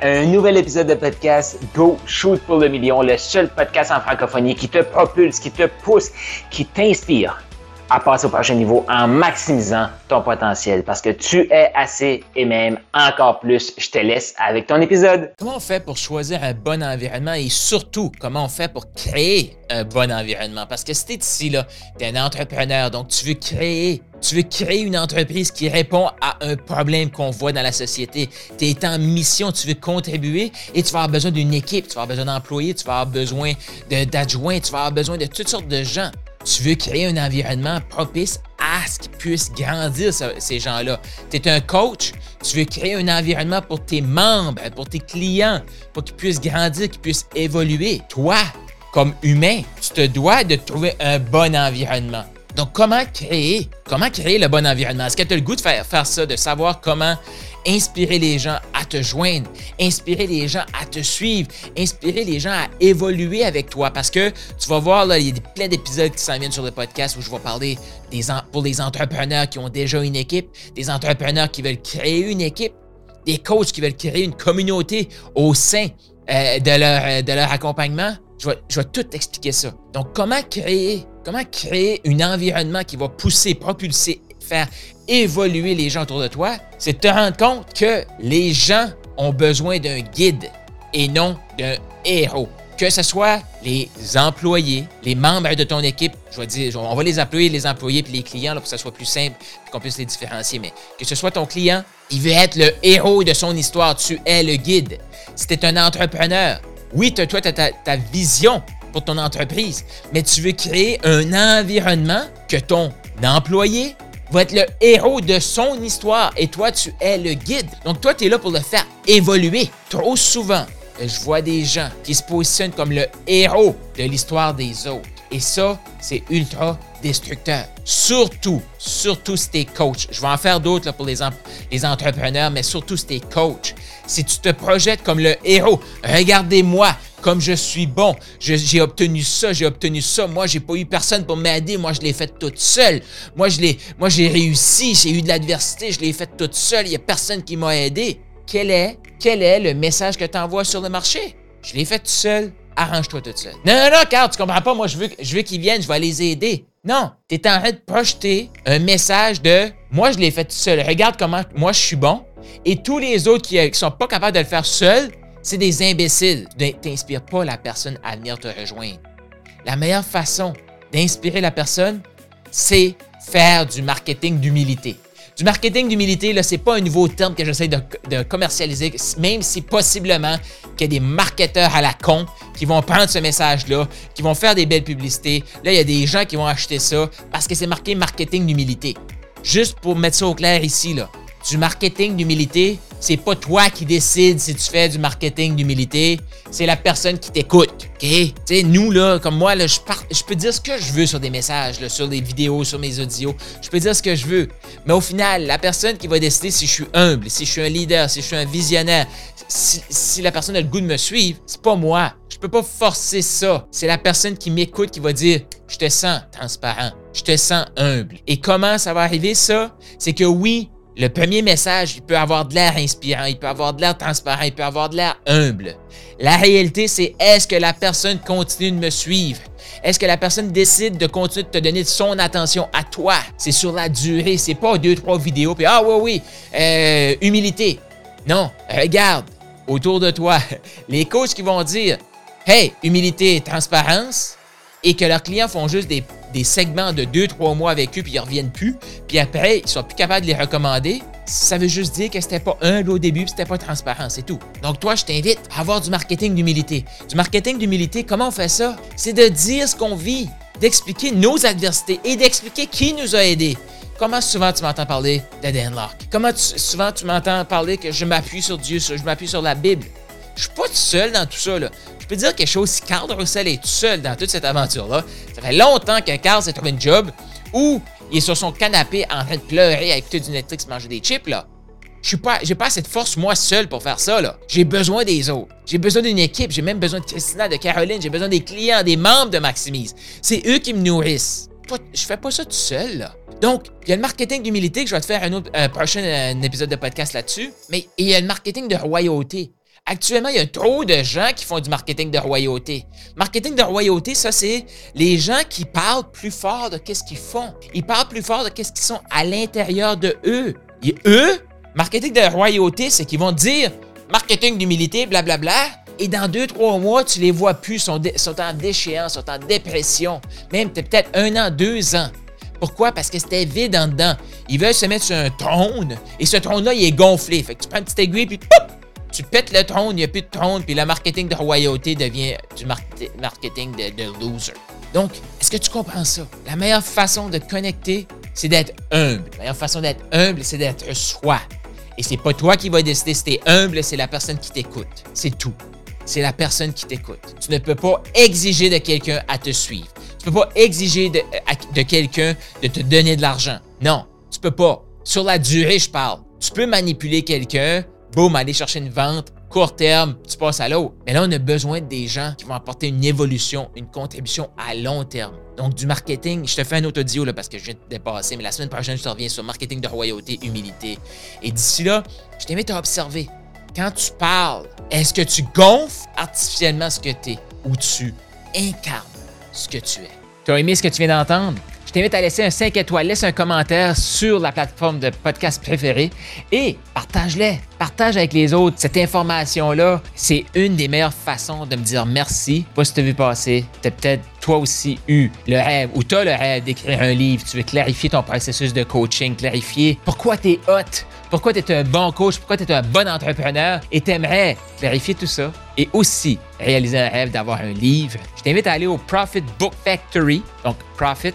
Un nouvel épisode de podcast Go Shoot pour le million, le seul podcast en francophonie qui te propulse, qui te pousse, qui t'inspire à passer au prochain niveau en maximisant ton potentiel parce que tu es assez et même encore plus. Je te laisse avec ton épisode. Comment on fait pour choisir un bon environnement et surtout comment on fait pour créer un bon environnement? Parce que si tu es ici, tu es un entrepreneur, donc tu veux créer tu veux créer une entreprise qui répond à un problème qu'on voit dans la société. Tu es en mission, tu veux contribuer et tu vas avoir besoin d'une équipe, tu vas avoir besoin d'employés, tu vas avoir besoin d'adjoints, tu vas avoir besoin de toutes sortes de gens. Tu veux créer un environnement propice à ce qu'ils puissent grandir, ces gens-là. Tu es un coach, tu veux créer un environnement pour tes membres, pour tes clients, pour qu'ils puissent grandir, qu'ils puissent évoluer. Toi, comme humain, tu te dois de trouver un bon environnement. Donc, comment créer, comment créer le bon environnement? Est-ce que tu as le goût de faire, faire ça, de savoir comment inspirer les gens à te joindre, inspirer les gens à te suivre, inspirer les gens à évoluer avec toi? Parce que tu vas voir, là, il y a plein d'épisodes qui s'en viennent sur le podcast où je vais parler des, pour les entrepreneurs qui ont déjà une équipe, des entrepreneurs qui veulent créer une équipe, des coachs qui veulent créer une communauté au sein euh, euh, de leur accompagnement. Je vais, tout expliquer ça. Donc, comment créer, comment créer un environnement qui va pousser, propulser, faire évoluer les gens autour de toi, c'est de te rendre compte que les gens ont besoin d'un guide et non d'un héros. Que ce soit les employés, les membres de ton équipe, je vais dire, on va les appeler les employés puis les clients là, pour que ça soit plus simple et qu'on puisse les différencier, mais que ce soit ton client, il veut être le héros de son histoire, tu es le guide. Si tu es un entrepreneur, oui, toi, tu as ta, vision pour ton entreprise, mais tu veux créer un environnement que ton employé va être le héros de son histoire et toi, tu es le guide. Donc, toi, tu es là pour le faire évoluer. Trop souvent, je vois des gens qui se positionnent comme le héros de l'histoire des autres. Et ça, c'est ultra destructeur. Surtout, surtout si t'es coach. Je vais en faire d'autres pour les, les entrepreneurs, mais surtout si t'es coach. Si tu te projettes comme le héros, regardez-moi, comme je suis bon, j'ai obtenu ça, j'ai obtenu ça. Moi, j'ai pas eu personne pour m'aider. Moi, je l'ai fait toute seule. Moi, je l'ai, moi, j'ai réussi. J'ai eu de l'adversité. Je l'ai fait toute seule. Il y a personne qui m'a aidé. Quel est, quel est le message que tu envoies sur le marché? Je l'ai fait tout seul. Arrange-toi toute seule. Non, non, non, Carl, tu comprends pas. Moi, je veux, je veux qu'ils viennent. Je vais les aider. Non, tu en train de projeter un message de moi, je l'ai fait tout seul. Regarde comment moi, je suis bon. Et tous les autres qui, qui sont pas capables de le faire seuls, c'est des imbéciles. T'inspires pas la personne à venir te rejoindre. La meilleure façon d'inspirer la personne, c'est faire du marketing d'humilité. Du marketing d'humilité, là, c'est pas un nouveau terme que j'essaie de, de, commercialiser, même si possiblement qu'il y a des marketeurs à la con qui vont prendre ce message-là, qui vont faire des belles publicités. Là, il y a des gens qui vont acheter ça parce que c'est marqué marketing d'humilité. Juste pour mettre ça au clair ici, là. Du marketing d'humilité, c'est pas toi qui décides si tu fais du marketing d'humilité, c'est la personne qui t'écoute. OK? Tu sais, nous, là, comme moi, je, peux dire ce que je veux sur des messages, sur des vidéos, sur mes audios. Je peux dire ce que je veux. Mais au final, la personne qui va décider si je suis humble, si je suis un leader, si je suis un visionnaire, si, si la personne a le goût de me suivre, c'est pas moi. Je peux pas forcer ça. C'est la personne qui m'écoute qui va dire Je te sens transparent, je te sens humble. Et comment ça va arriver, ça? C'est que oui, le premier message, il peut avoir de l'air inspirant, il peut avoir de l'air transparent, il peut avoir de l'air humble. La réalité, c'est est-ce que la personne continue de me suivre? Est-ce que la personne décide de continuer de te donner son attention à toi? C'est sur la durée, c'est pas deux, trois vidéos, puis ah oui, oui, euh, humilité. Non, regarde autour de toi les coachs qui vont dire Hey, humilité, transparence, et que leurs clients font juste des, segments de 2-3 mois avec eux, puis ils reviennent plus, puis après, ils sont plus capables de les recommander, ça veut juste dire que c'était pas humble au début, c'était pas transparent, c'est tout. Donc toi, je t'invite à avoir du marketing d'humilité. Du marketing d'humilité, comment on fait ça? C'est de dire ce qu'on vit, d'expliquer nos adversités et d'expliquer qui nous a aidés. Comment souvent tu m'entends parler de Dan Locke? Comment souvent tu m'entends parler que je m'appuie sur Dieu, je m'appuie sur la Bible? Je suis pas tout seul dans tout ça. Là. Je peux dire quelque chose, si Carl Russell est tout seul dans toute cette aventure-là, ça fait longtemps que Carl s'est trouvé un job où il est sur son canapé en train de pleurer à écouter du Netflix, manger des chips, là. Je suis pas, j'ai pas cette force moi seul pour faire ça, là. J'ai besoin des autres. J'ai besoin d'une équipe. J'ai même besoin de Christina, de Caroline. J'ai besoin des clients, des membres de Maximise. C'est eux qui me nourrissent. Je fais pas ça tout seul. Donc, il y a le marketing d'humilité que je vais te faire un, autre, prochain épisode de podcast là-dessus. Mais il y a le marketing de royauté. Actuellement, il y a trop de gens qui font du marketing de royauté. Marketing de royauté, ça, c'est les gens qui parlent plus fort de qu'est-ce qu'ils font. Ils parlent plus fort de qu'est-ce qu'ils sont à l'intérieur de eux. Et eux, marketing de royauté, c'est qu'ils vont dire marketing d'humilité, blablabla. Et dans deux, trois mois, tu les vois plus, sont, sont en déchéance, sont en dépression. Même peut-être un an, deux ans. Pourquoi? Parce que c'était vide en dedans. Ils veulent se mettre sur un trône et ce trône-là, il est gonflé. Fait que tu prends une petite aiguille puis tu pètes le trône, il n'y a plus de trône, puis le marketing de royauté devient du marketing de, loser. Donc, est-ce que tu comprends ça? La meilleure façon de te connecter, c'est d'être humble. La meilleure façon d'être humble, c'est d'être soi. Et c'est pas toi qui vas décider si t'es humble, c'est la personne qui t'écoute. C'est tout. C'est la personne qui t'écoute. Tu ne peux pas exiger de quelqu'un à te suivre. Tu peux pas exiger de, de quelqu'un de te donner de l'argent. Non, tu peux pas. Sur la durée, je parle. Tu peux manipuler quelqu'un boum, aller chercher une vente, court terme, tu passes à l'autre. Mais là, on a besoin des gens qui vont apporter une évolution, une contribution à long terme. Donc, du marketing, je te fais un autre audio là, parce que je viens de dépasser, mais la semaine prochaine, je te reviens sur marketing de royauté, humilité. Et d'ici là, je t'invite à observer. Quand tu parles, est-ce que tu gonfles artificiellement ce que tu es ou tu incarnes ce que tu es? Tu as aimé ce que tu viens d'entendre? T'invite à laisser un 5 étoiles, laisse un commentaire sur la plateforme de podcast préférée et partage-les. Partage avec les autres. Cette information-là, c'est une des meilleures façons de me dire merci. Pas si tu as vu passer, tu as peut-être toi aussi eu le rêve ou tu as le rêve d'écrire un livre, tu veux clarifier ton processus de coaching, clarifier pourquoi tu es hot, pourquoi tu es un bon coach, pourquoi tu es un bon entrepreneur et tu aimerais clarifier tout ça et aussi réaliser un rêve d'avoir un livre. Je t'invite à aller au Profit Book Factory, donc Profit